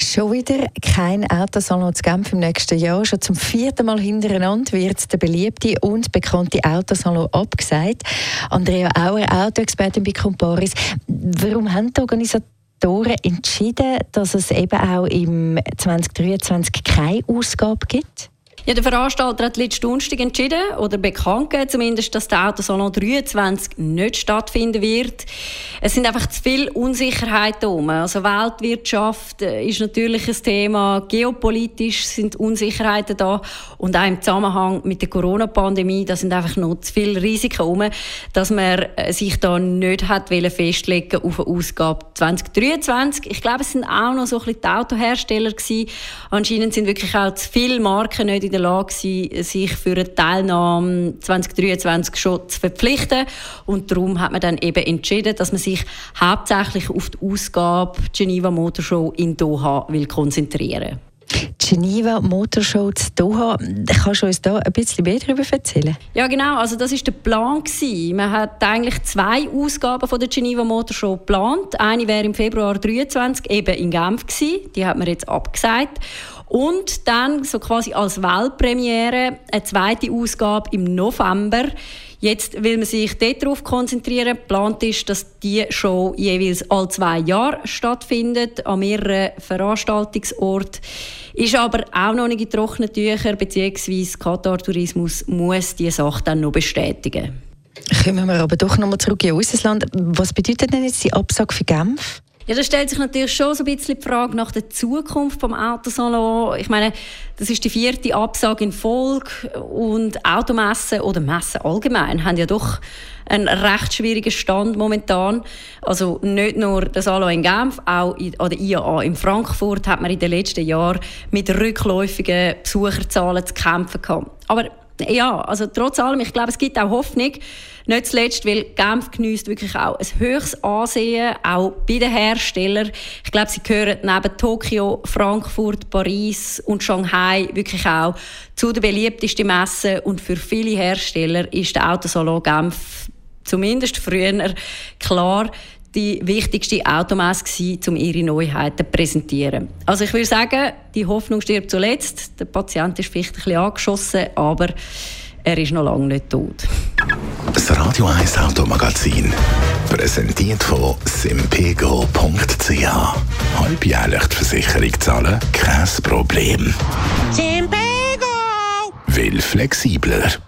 Schon wieder kein Autosalon zu Genf im nächsten Jahr. Schon zum vierten Mal hintereinander wird der beliebte und bekannte Autosalon abgesagt. Andrea Auer, Autoexpertin bei Comparis. Warum haben die Organisatoren entschieden, dass es eben auch im 2023 keine Ausgabe gibt? Ja, der Veranstalter hat letzten Donnerstag entschieden, oder bekannt gegeben zumindest, dass der Autosalon 23 nicht stattfinden wird. Es sind einfach zu viele Unsicherheiten herum. Also Weltwirtschaft äh, ist natürlich ein Thema, geopolitisch sind Unsicherheiten da und auch im Zusammenhang mit der Corona-Pandemie, da sind einfach noch zu viele Risiken herum, dass man äh, sich da nicht hat festlegen auf eine Ausgabe 2023. Ich glaube, es sind auch noch so ein bisschen die Autohersteller gewesen. Anscheinend sind wirklich auch zu viele Marken nicht in der der Lage gewesen, sich für eine Teilnahme 2023 schon zu verpflichten. Und darum hat man dann eben entschieden, dass man sich hauptsächlich auf die Ausgabe Geneva Motor Show in Doha will konzentrieren Geneva Motorshow zu Doha. Kannst du uns da ein bisschen mehr darüber erzählen? Ja, genau. Also das ist der Plan gewesen. Man hat eigentlich zwei Ausgaben von der Geneva Motorshow geplant. Eine wäre im Februar 23 eben in Genf gewesen. Die hat man jetzt abgesagt. Und dann so quasi als Weltpremiere eine zweite Ausgabe im November. Jetzt will man sich darauf konzentrieren. Geplant ist, dass die Show jeweils alle zwei Jahre stattfindet, an mehreren Veranstaltungsorten. Ist aber auch noch nicht in trockenen Tüchern, beziehungsweise Katar Tourismus muss diese Sache dann noch bestätigen. Kommen wir aber doch nochmal zurück in unser Land. Was bedeutet denn jetzt die Absage für Genf? Ja, da stellt sich natürlich schon so ein bisschen die Frage nach der Zukunft vom Autosalon. Ich meine, das ist die vierte Absage in Folge und Automessen oder Messen allgemein haben ja doch einen recht schwierigen Stand momentan. Also nicht nur der Salon in Genf, auch an der IAA in Frankfurt hat man in den letzten Jahren mit rückläufigen Besucherzahlen zu kämpfen gehabt. Aber ja, also trotz allem, ich glaube, es gibt auch Hoffnung. Nicht zuletzt, weil Genf genießt wirklich auch ein höchstes Ansehen, auch bei den Herstellern. Ich glaube, sie gehören neben Tokio, Frankfurt, Paris und Shanghai wirklich auch zu den beliebtesten Messen. Und für viele Hersteller ist der Autosalon Genf zumindest früher klar die wichtigste Automesse gewesen, um ihre Neuheiten zu präsentieren. Also ich würde sagen, die Hoffnung stirbt zuletzt. Der Patient ist vielleicht ein bisschen angeschossen, aber er ist noch lange nicht tot. Das Radio 1 Automagazin, präsentiert von simpego.ch. Halbjährlich die Versicherung zahlen, kein Problem. Simpego! Will flexibler.